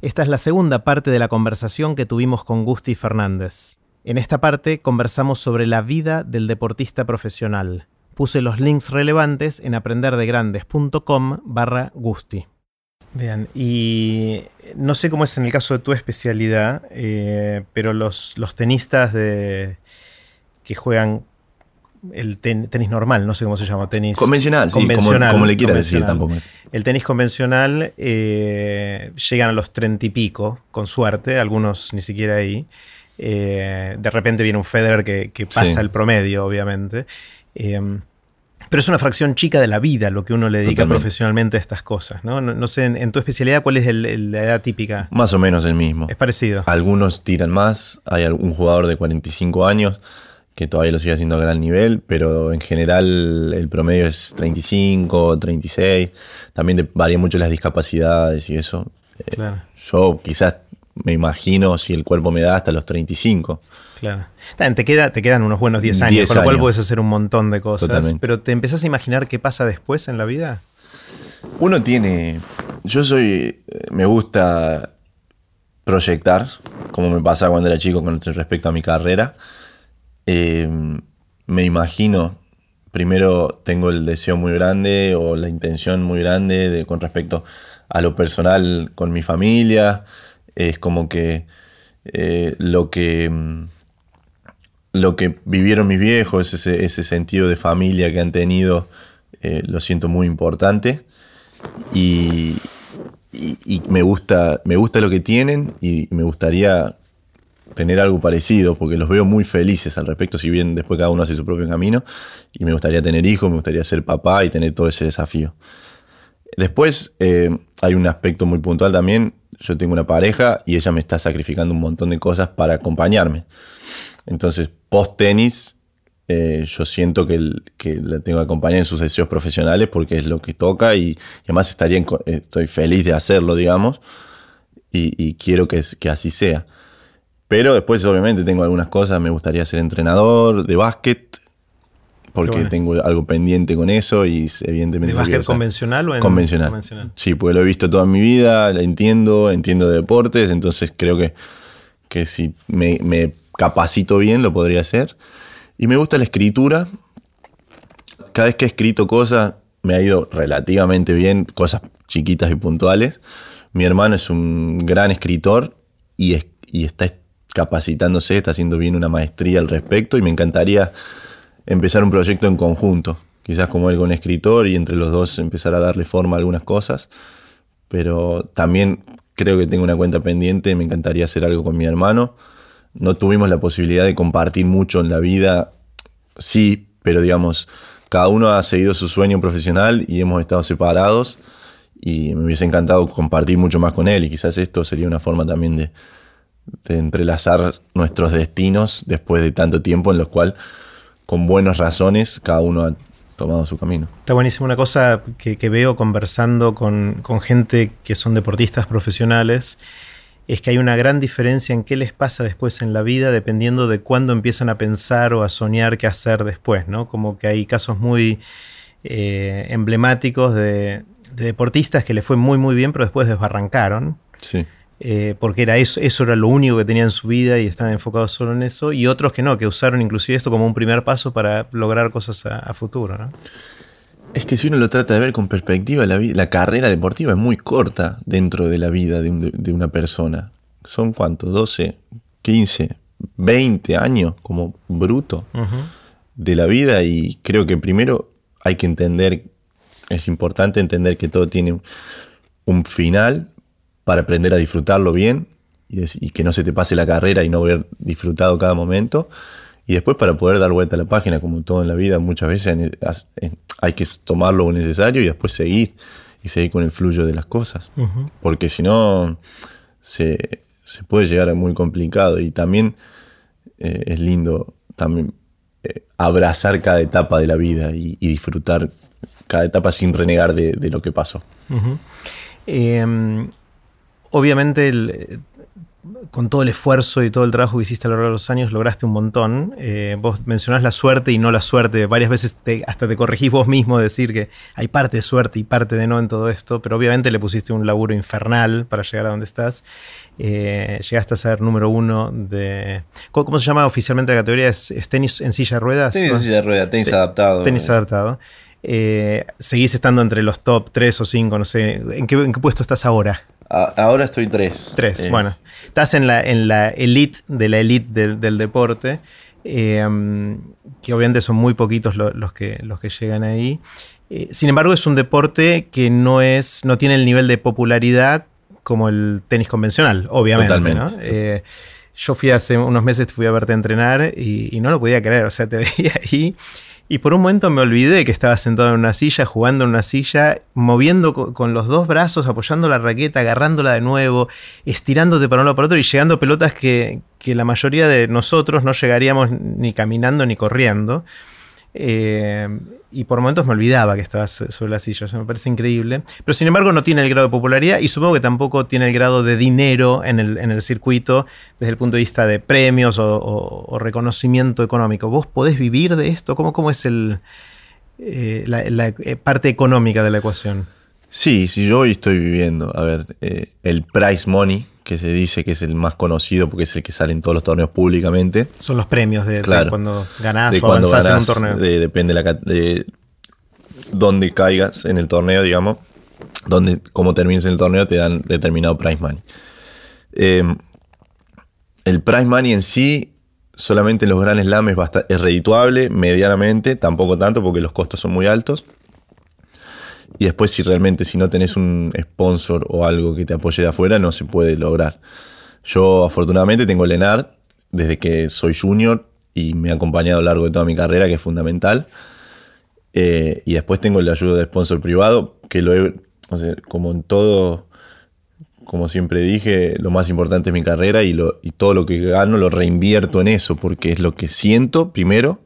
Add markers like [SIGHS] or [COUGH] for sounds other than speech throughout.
Esta es la segunda parte de la conversación que tuvimos con Gusti Fernández. En esta parte conversamos sobre la vida del deportista profesional. Puse los links relevantes en aprenderdegrandes.com barra Gusti. Bien, y no sé cómo es en el caso de tu especialidad, eh, pero los, tenistas que juegan el tenis normal, no sé cómo se llama, tenis convencional, convencional como, le quieras decir tampoco. El tenis convencional eh, llegan a los treinta y pico, con suerte, algunos ni siquiera ahí. Eh, de repente viene un Federer que, pasa el promedio, obviamente. Eh, pero es una fracción chica de la vida lo que uno le dedica profesionalmente a estas cosas, ¿no? No, sé, en, tu especialidad, ¿cuál es la edad típica? Más o menos el mismo. Es parecido. Algunos tiran más, hay un jugador de 45 años que todavía lo sigue haciendo a gran nivel, pero en general el promedio es 35, 36. También varía mucho las discapacidades y eso. Eh, claro. yo quizás me imagino si el cuerpo me da hasta los 35. Claro. Te, queda, te quedan unos buenos 10 años, con lo cual puedes hacer un montón de cosas. Pero ¿te empezás a imaginar qué pasa después en la vida? Uno tiene. Yo soy. Me gusta proyectar, como me pasa cuando era chico con respecto a mi carrera. Em, me imagino, primero tengo el deseo muy grande o la intención muy grande de, con respecto a lo personal con mi familia. Es como que eh, lo que em, lo que vivieron mis viejos, ese, ese sentido de familia que han tenido, eh, lo siento muy importante. Y, y, me, gusta, me gusta lo que tienen y me gustaría tener algo parecido, porque los veo muy felices al respecto, si bien después cada uno hace su propio camino, y me gustaría tener hijos, me gustaría ser papá y tener todo ese desafío. Después eh, hay un aspecto muy puntual también, yo tengo una pareja y ella me está sacrificando un montón de cosas para acompañarme. Entonces, post tenis, eh, yo siento que, que, la tengo que acompañar en sus deseos profesionales porque es lo que toca y, además estaría estoy feliz de hacerlo, digamos, y, quiero que, que así sea. Pero después, obviamente, tengo algunas cosas. Me gustaría ser entrenador de básquet, porque tengo algo pendiente con eso y evidentemente... ¿De básquet convencional o en convencional. Sí, porque lo he visto toda mi vida, la entiendo, entiendo de deportes, entonces creo que, que si me, capacito bien lo podría hacer. Y me gusta la escritura. Cada vez que he escrito cosas me ha ido relativamente bien, cosas chiquitas y puntuales. Mi hermano es un gran escritor y, y está capacitándose, está haciendo bien una maestría al respecto y me encantaría empezar un proyecto en conjunto, quizás como él escritor y entre los dos empezar a darle forma a algunas cosas, pero también creo que tengo una cuenta pendiente, me encantaría hacer algo con mi hermano. No tuvimos la posibilidad de compartir mucho en la vida, sí, pero digamos, cada uno ha seguido su sueño profesional y hemos estado separados y me hubiese encantado compartir mucho más con él y quizás esto sería una forma también de, de entrelazar nuestros destinos después de tanto tiempo en los cuales, con buenas razones, cada uno ha tomado su camino. Está buenísimo. Una cosa que, veo conversando con, gente que son deportistas profesionales es que hay una gran diferencia en qué les pasa después en la vida dependiendo de cuándo empiezan a pensar o a soñar qué hacer después, ¿no? Como que hay casos muy eh, emblemáticos de, de, deportistas que les fue muy muy bien pero después desbarrancaron. Sí. Eh, porque era eso, eso era lo único que tenían en su vida y estaban enfocados solo en eso, y otros que no, que usaron inclusive esto como un primer paso para lograr cosas a, futuro. ¿no? Es que si uno lo trata de ver con perspectiva, la, la carrera deportiva es muy corta dentro de la vida de, una persona. Son cuántos, 12, 15, 20 años como bruto de la vida y creo que primero hay que entender, es importante entender que todo tiene un final para aprender a disfrutarlo bien y, que no se te pase la carrera y no haber disfrutado cada momento. Y después para poder dar vuelta a la página, como todo en la vida, muchas veces hay que tomar lo necesario y después seguir y seguir con el fluyo de las cosas. Porque si no, se, puede llegar a muy complicado. Y también eh, es lindo también eh, abrazar cada etapa de la vida y, disfrutar cada etapa sin renegar de, lo que pasó. Obviamente con todo el esfuerzo y todo el trabajo que hiciste a lo largo de los años, lograste un montón. Eh, vos mencionás la suerte y no la suerte. Varias veces hasta te corregís vos mismo decir que hay parte de suerte y parte de no en todo esto, pero obviamente le pusiste un laburo infernal para llegar a donde estás. Eh, llegaste a ser número uno de... ¿Cómo, se llama oficialmente la categoría? ¿Es, tenis en silla de ruedas? Tenis en silla de ruedas, tenis adaptado. Tenis adaptado. Eh, seguís estando entre los top 3 o 5, no sé. ¿En qué, ¿En qué, puesto estás ahora? Ahora estoy 3. 3, bueno. Estás en la, en la elite de la elite del, deporte, eh, que obviamente son muy poquitos los, que, los que llegan ahí. Eh, sin embargo, es un deporte que no, es, no tiene el nivel de popularidad como el tenis convencional, obviamente. ¿no? yo fui hace unos meses, fui a verte entrenar y, y, no lo podía creer, o sea, te [LAUGHS] veía ahí y por un momento me olvidé que estaba sentado en una silla, jugando en una silla, moviendo con los dos brazos, apoyando la raqueta, agarrándola de nuevo, estirándote para un lado para otro y llegando pelotas que, que la mayoría de nosotros no llegaríamos ni caminando ni corriendo. Eh, y por momentos me olvidaba que estabas sobre la silla, me parece increíble. Pero sin embargo no tiene el grado de popularidad y supongo que tampoco tiene el grado de dinero en el, circuito desde el punto de vista de premios o, reconocimiento económico. ¿Vos podés vivir de esto? ¿Cómo, cómo es el, eh, la, eh, parte económica de la ecuación? Sí, sí, yo hoy estoy viviendo. A ver, el price money, que se dice que es el más conocido porque es el que sale en todos los torneos públicamente. Son los premios de, cuando ganás o avanzás en un torneo. depende de, la, de dónde caigas en el torneo, digamos. Donde, como termines en el torneo, te dan determinado prize money. Eh, el prize money en sí, solamente en los grandes Slam es, es redituable, medianamente, tampoco tanto porque los costos son muy altos. Y después, si realmente si no tenés un sponsor o algo que te apoye de afuera, no se puede lograr. Yo, afortunadamente, tengo Lenard desde que soy junior y me ha acompañado a lo largo de toda mi carrera, que es fundamental. Eh, y después tengo la ayuda de sponsor privado, que lo he, como en todo, como siempre dije, lo más importante es mi carrera y, lo, y todo lo que gano lo reinvierto en eso, porque es lo que siento primero.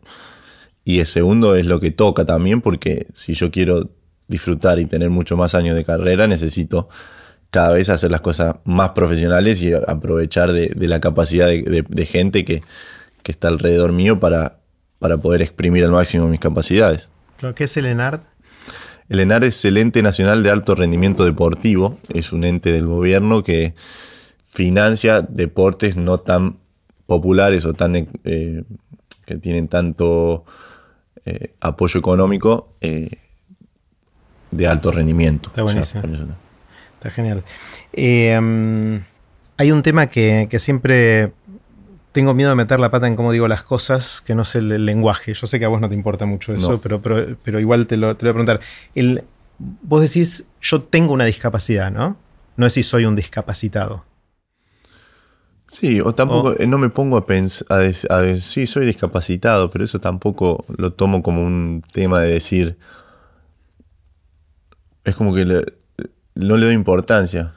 Y el segundo es lo que toca también, porque si yo quiero disfrutar y tener mucho más años de carrera, necesito cada vez hacer las cosas más profesionales y aprovechar de, la capacidad de, gente que, está alrededor mío para, para poder exprimir al máximo mis capacidades. ¿Qué es el ENARD? El ENARD es el Ente Nacional de Alto Rendimiento Deportivo, es un ente del gobierno que financia deportes no tan populares o tan eh, que tienen tanto eh, apoyo económico eh, de alto rendimiento. Está buenísimo. Está genial. Em, hay un tema que, siempre tengo miedo de meter la pata en cómo digo las cosas, que no es el, lenguaje. Yo sé que a vos no te importa mucho eso, pero, pero, igual te lo, te voy a preguntar. El, vos decís, yo tengo una discapacidad, ¿no? No es si soy un discapacitado. Sí, o tampoco, no me pongo a pensar, a, a, sí, soy discapacitado, pero eso tampoco lo tomo como un tema de decir, es como que no le doy importancia.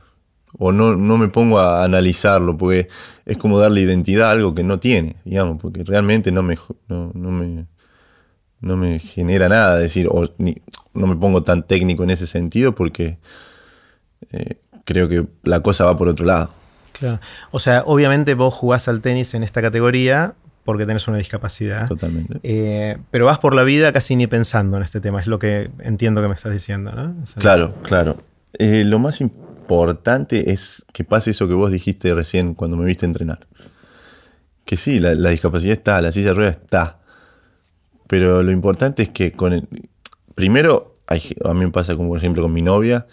O no, no me pongo a analizarlo, porque es como darle identidad a algo que no tiene, digamos, porque realmente no me, no, me, no me genera nada decir, o no me pongo tan técnico en ese sentido, porque eh, creo que la cosa va por otro lado. Claro. O sea, obviamente vos jugás al tenis en esta categoría porque tenés una discapacidad. Totalmente. Eh, pero vas por la vida casi ni pensando en este tema, es lo que entiendo que me estás diciendo, ¿no? claro, claro. Eh, lo más importante es que pase eso que vos dijiste recién cuando me viste entrenar. Que sí, la, discapacidad está, la silla de ruedas está. Pero lo importante es que con el, primero, a mí me pasa como por ejemplo con mi novia,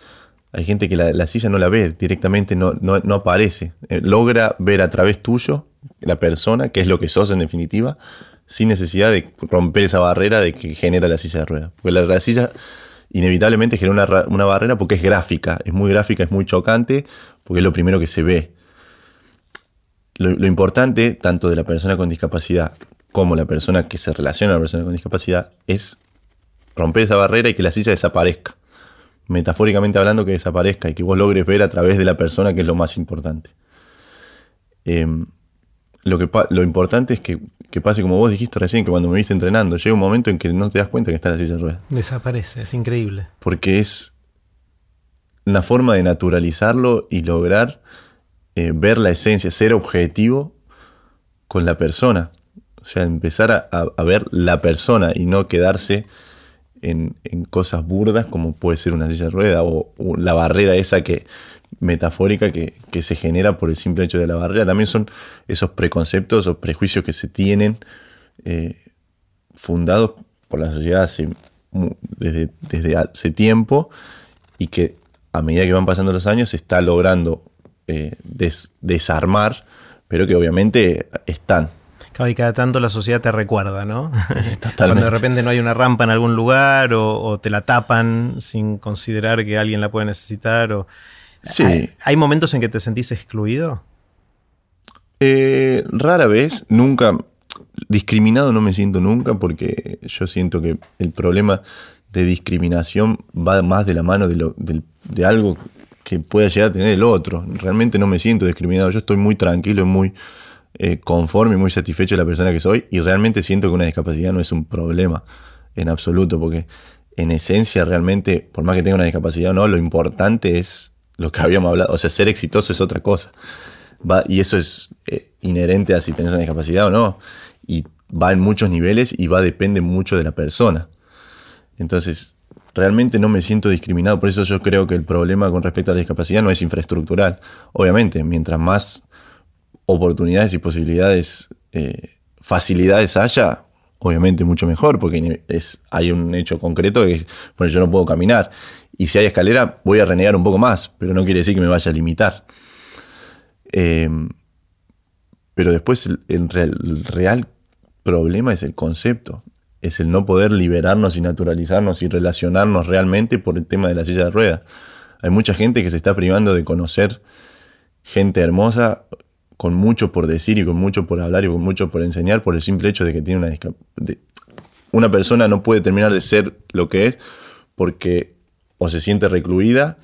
hay gente que la, silla no la ve directamente, no, no, aparece. Eh, logra ver a través tuyo la persona, que es lo que sos en definitiva, sin necesidad de romper esa barrera de que genera la silla de ruedas. Porque la, silla inevitablemente genera una, barrera porque es gráfica, es muy gráfica, es muy chocante, porque es lo primero que se ve. Lo, importante, tanto de la persona con discapacidad como la persona que se relaciona a la persona con discapacidad, es romper esa barrera y que la silla desaparezca metafóricamente hablando, que desaparezca y que vos logres ver a través de la persona, que es lo más importante. Em, lo, que lo importante es que, pase como vos dijiste recién, que cuando me viste entrenando, llega un momento en que no te das cuenta que está en la silla de ruedas. Desaparece, es increíble. Porque es una forma de naturalizarlo y lograr eh, ver la esencia, ser objetivo con la persona. O sea, empezar a, ver la persona y no quedarse en, cosas burdas como puede ser una silla de rueda o, la barrera esa que metafórica que, se genera por el simple hecho de la barrera. También son esos preconceptos o prejuicios que se tienen eh, fundados por la sociedad desde, desde hace tiempo y que a medida que van pasando los años se está logrando eh, desarmar, pero que obviamente están. y cada tanto la sociedad te recuerda, ¿no? [LAUGHS] Cuando de repente no hay una rampa en algún lugar o, te la tapan sin considerar que alguien la puede necesitar. O... Sí. ¿Hay, momentos en que te sentís excluido? Eh, rara vez, nunca. Discriminado no me siento nunca porque yo siento que el problema de discriminación va más de la mano de, de algo que pueda llegar a tener el otro. Realmente no me siento discriminado. Yo estoy muy tranquilo y muy eh, conforme y muy satisfecho de la persona que soy y realmente siento que una discapacidad no es un problema en absoluto, porque en esencia realmente, por más que tenga una discapacidad o no, lo importante es lo que habíamos hablado. O sea, ser exitoso es otra cosa. Y eso es eh, inherente a si tienes una discapacidad o no. Y va en muchos niveles y va depende mucho de la persona. Entonces, realmente no me siento discriminado. Por eso yo creo que el problema con respecto a la discapacidad no es infraestructural. Obviamente, mientras más oportunidades y posibilidades, eh, facilidades haya, obviamente mucho mejor, porque es, hay un hecho concreto que bueno, yo no puedo caminar. Y si hay escalera, voy a renegar un poco más, pero no quiere decir que me vaya a limitar. Em, pero después el real problema es el concepto es el no poder liberarnos y naturalizarnos y relacionarnos realmente por el tema de la silla de ruedas. Hay mucha gente que se está privando de conocer gente hermosa con mucho por decir y con mucho por hablar y con mucho por enseñar por el simple hecho de que tiene una discapacidad. Una persona no puede terminar de ser lo que es porque o se siente recluida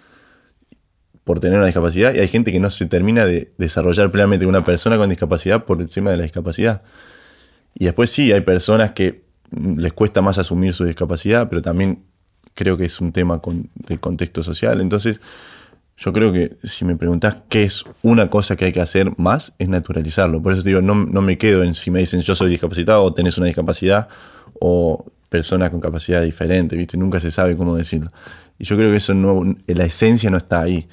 por tener una discapacidad y hay gente que no se termina de desarrollar plenamente una persona con discapacidad por encima de la discapacidad. Y después sí, hay personas que les cuesta más asumir su discapacidad, pero también creo que es un tema del contexto social. Entonces, yo creo que si me preguntás qué es una cosa que hay que hacer más, es naturalizarlo. Por eso te digo, no, me quedo en si me dicen yo soy discapacitado o tenés una discapacidad o personas con capacidad diferente, ¿viste? Nunca se sabe cómo decirlo. Y yo creo que eso no, la esencia no está ahí.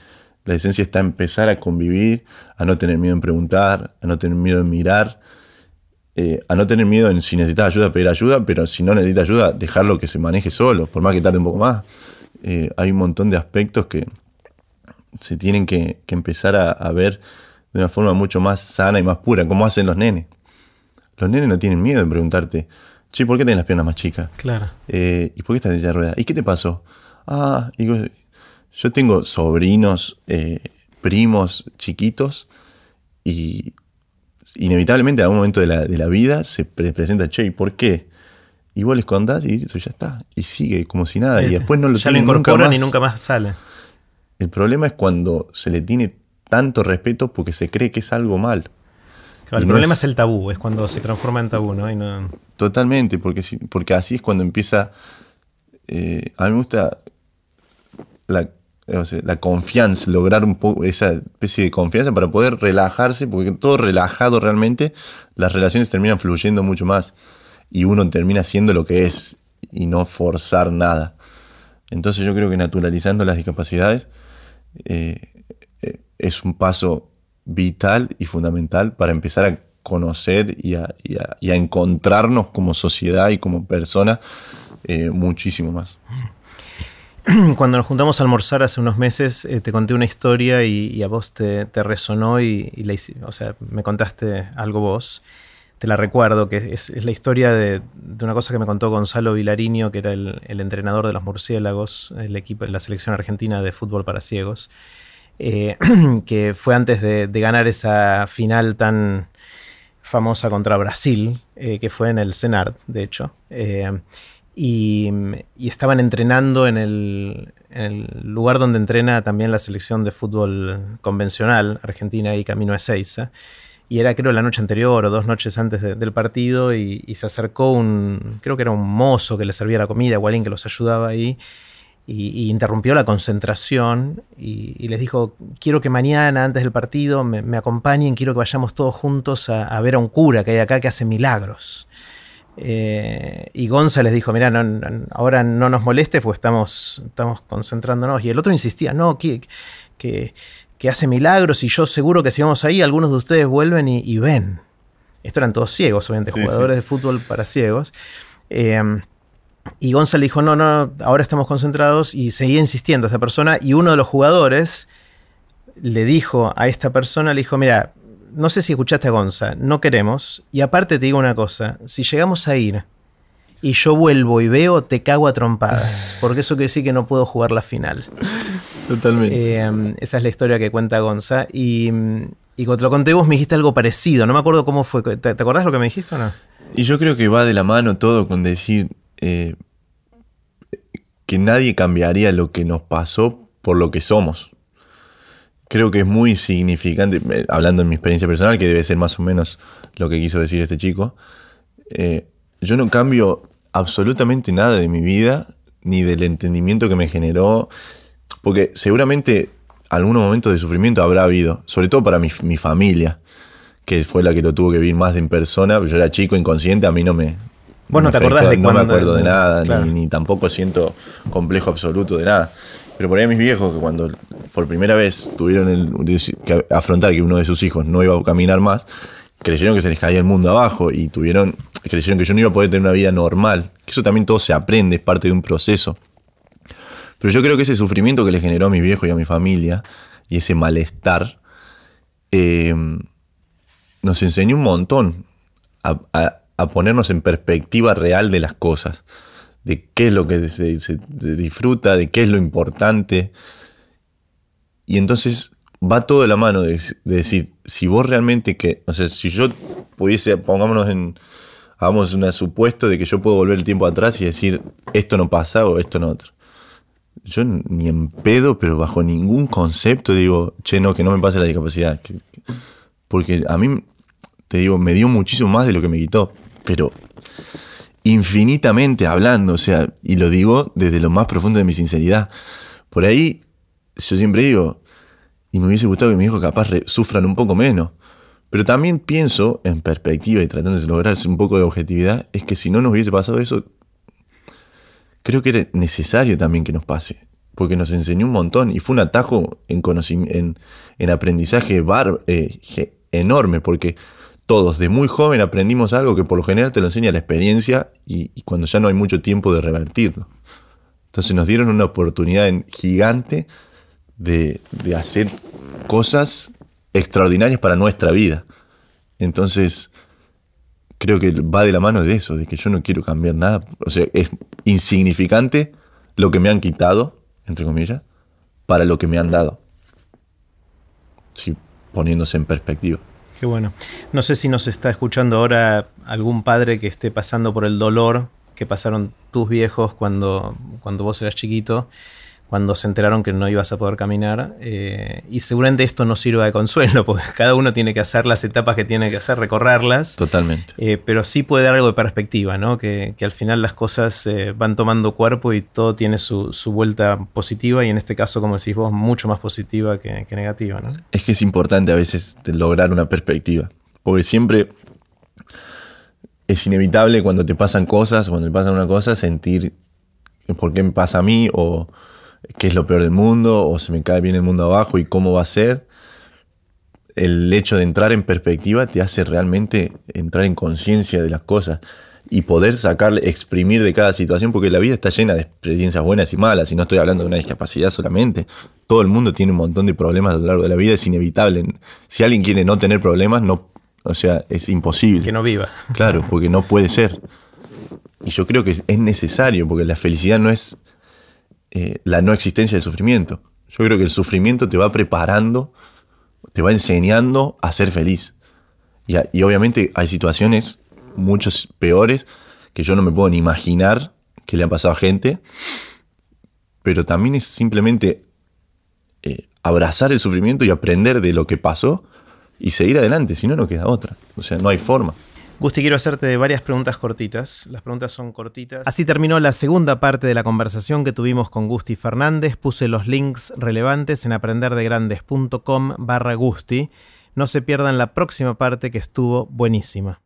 La esencia está empezar a convivir, a no tener miedo en preguntar, a no tener miedo en mirar, eh, a no tener miedo en si necesitas ayuda, pedir ayuda, pero si no necesita ayuda, dejarlo que se maneje solo, por más que tarde un poco más. Eh, hay un montón de aspectos que se tienen que, empezar a, ver de una forma mucho más sana y más pura, como hacen los nenes. Los nenes no tienen miedo en preguntarte, che, ¿por qué tienes las piernas más chicas? Claro. Eh, ¿Y por qué estás en silla de rueda? ¿Y qué te pasó? Ah, yo tengo sobrinos, primos chiquitos y inevitablemente en algún momento de la, vida se presenta, che, ¿y por qué? Y vos les contás y eso ya está. Y sigue como si nada. Y después no lo ya lo incorporan y nunca más sale. El problema es cuando se le tiene tanto respeto porque se cree que es algo mal. El problema es... el tabú, es cuando se transforma en tabú, ¿no? Totalmente, porque, porque así es cuando empieza. Eh, a mí me gusta la, la confianza, lograr un poco esa especie de confianza para poder relajarse, porque todo relajado realmente, las relaciones terminan fluyendo mucho más y uno termina siendo lo que es y no forzar nada. Entonces yo creo que naturalizando las discapacidades eh, eh, es un paso vital y fundamental para empezar a conocer y a, encontrarnos como sociedad y como persona eh, muchísimo más. [CLEARS THROAT] cuando nos juntamos a almorzar hace unos meses, eh, te conté una historia y, a vos te, resonó y, o sea, me contaste algo vos. Te la recuerdo, que es, la historia de, una cosa que me contó Gonzalo Vilariño, que era el, entrenador de los murciélagos, el equipo, la selección argentina de fútbol para ciegos, eh, [CLEARS THROAT] que fue antes de, ganar esa final tan famosa contra Brasil, eh, que fue en el CENART, de hecho. Y, estaban entrenando en el, lugar donde entrena también la selección de fútbol convencional argentina y Camino a Ezeiza. Y era creo la noche anterior o dos noches antes del partido y, se acercó un, creo que era un mozo que le servía la comida o alguien que los ayudaba ahí. y, interrumpió la concentración y, les dijo, quiero que mañana antes del partido me, acompañen, quiero que vayamos todos juntos a, ver a un cura que hay acá que hace milagros. Eh, y Gonza les dijo, mira, ahora no nos moleste porque estamos, estamos concentrándonos. Y el otro insistía, no, que, que, hace milagros y yo seguro que si vamos ahí, algunos de ustedes vuelven y, ven. Esto eran todos ciegos, obviamente, jugadores de fútbol para ciegos. Eh, y Gonza le dijo, no, no, ahora estamos concentrados y seguía insistiendo a esa persona y uno de los jugadores le dijo a esta persona, le dijo, mira, no sé si escuchaste a Gonza, no queremos y aparte te digo una cosa, si llegamos a ir y yo vuelvo y veo, te cago a trompadas, [SIGHS] porque eso quiere decir que no puedo jugar la final. Totalmente. Eh, esa es la historia que cuenta Gonza y, y cuando te lo conté vos me dijiste algo parecido, no me acuerdo cómo fue, ¿te, te acordás lo que me dijiste o no? Y yo creo que va de la mano todo con decir, eh, que nadie cambiaría lo que nos pasó por lo que somos. Creo que es muy significante, eh, hablando en mi experiencia personal, que debe ser más o menos lo que quiso decir este chico. Eh, yo no cambio absolutamente nada de mi vida, ni del entendimiento que me generó, porque seguramente algunos momentos de sufrimiento habrá habido, sobre todo para mi, mi familia, que fue la que lo tuvo que vivir más de en persona. Yo era chico, inconsciente, a mí no me, Vos no, te acordás de No me acuerdo de nada, ni, tampoco siento complejo absoluto de nada. Pero por ahí mis viejos, que cuando por primera vez tuvieron el, que afrontar que uno de sus hijos no iba a caminar más, creyeron que se les caía el mundo abajo y tuvieron, creyeron que yo no iba a poder tener una vida normal. Que eso también todo se aprende, es parte de un proceso. Pero yo creo que ese sufrimiento que le generó a mis viejos y a mi familia, y ese malestar, eh, nos enseñó un montón a, a ponernos en perspectiva real de las cosas, de qué es lo que se, disfruta, de qué es lo importante. Y entonces va todo de la mano de, decir, si vos realmente que, o sea, si yo pudiese, pongámonos en, hagamos un supuesto de que yo puedo volver el tiempo atrás y decir, esto no pasa o esto no otro. Yo ni en pedo, pero bajo ningún concepto digo, che, no, que no me pase la discapacidad. Porque a mí, te digo, me dio muchísimo más de lo que me quitó pero infinitamente hablando, o sea, y lo digo desde lo más profundo de mi sinceridad. Por ahí, yo siempre digo, y me hubiese gustado que mi hijo capaz sufran un poco menos. Pero también pienso, en perspectiva y tratando de lograr un poco de objetividad, es que si no nos hubiese pasado eso, creo que era necesario también que nos pase. Porque nos enseñó un montón y fue un atajo en, en, en aprendizaje bar, eh, enorme, porque todos de muy joven aprendimos algo que por lo general te lo enseña la experiencia y, cuando ya no hay mucho tiempo de revertirlo. Entonces nos dieron una oportunidad gigante de, hacer cosas extraordinarias para nuestra vida. Entonces, creo que va de la mano de eso, de que yo no quiero cambiar nada. O sea, es insignificante lo que me han quitado, entre comillas, para lo que me han dado. Sí, poniéndose en perspectiva. Qué bueno. No sé si nos está escuchando ahora algún padre que esté pasando por el dolor que pasaron tus viejos cuando, cuando vos eras chiquito, cuando se enteraron que no ibas a poder caminar. Eh, y seguramente esto no sirva de consuelo, [LAUGHS] porque cada uno tiene que hacer las etapas que tiene que hacer, recorrerlas. Totalmente. Eh, pero sí puede dar algo de perspectiva, ¿no? Que, al final las cosas eh, van tomando cuerpo y todo tiene su, vuelta positiva, y en este caso, como decís vos, mucho más positiva que, que negativa, ¿no? Es que es importante a veces lograr una perspectiva, porque siempre es inevitable cuando te pasan cosas, cuando te pasa una cosa, sentir por qué me pasa a mí o qué es lo peor del mundo o se me cae bien el mundo abajo y cómo va a ser, el hecho de entrar en perspectiva te hace realmente entrar en conciencia de las cosas y poder sacarle, exprimir de cada situación, porque la vida está llena de experiencias buenas y malas, y no estoy hablando de una discapacidad solamente. Todo el mundo tiene un montón de problemas a lo largo de la vida, es inevitable. Si alguien quiere no tener problemas, no, o sea, es imposible. Que no viva. Claro, porque no puede ser. Y yo creo que es necesario, porque la felicidad no es eh, la no existencia del sufrimiento. Yo creo que el sufrimiento te va preparando, te va enseñando a ser feliz. Y, obviamente hay situaciones muchos peores que yo no me puedo ni imaginar que le han pasado a gente, pero también es simplemente eh, abrazar el sufrimiento y aprender de lo que pasó y seguir adelante, si no, no queda otra. O sea, no hay forma. Gusti, quiero hacerte varias preguntas cortitas. Las preguntas son cortitas. Así terminó la segunda parte de la conversación que tuvimos con Gusti Fernández. Puse los links relevantes en aprenderdegrandes.com barra Gusti. No se pierdan la próxima parte que estuvo buenísima.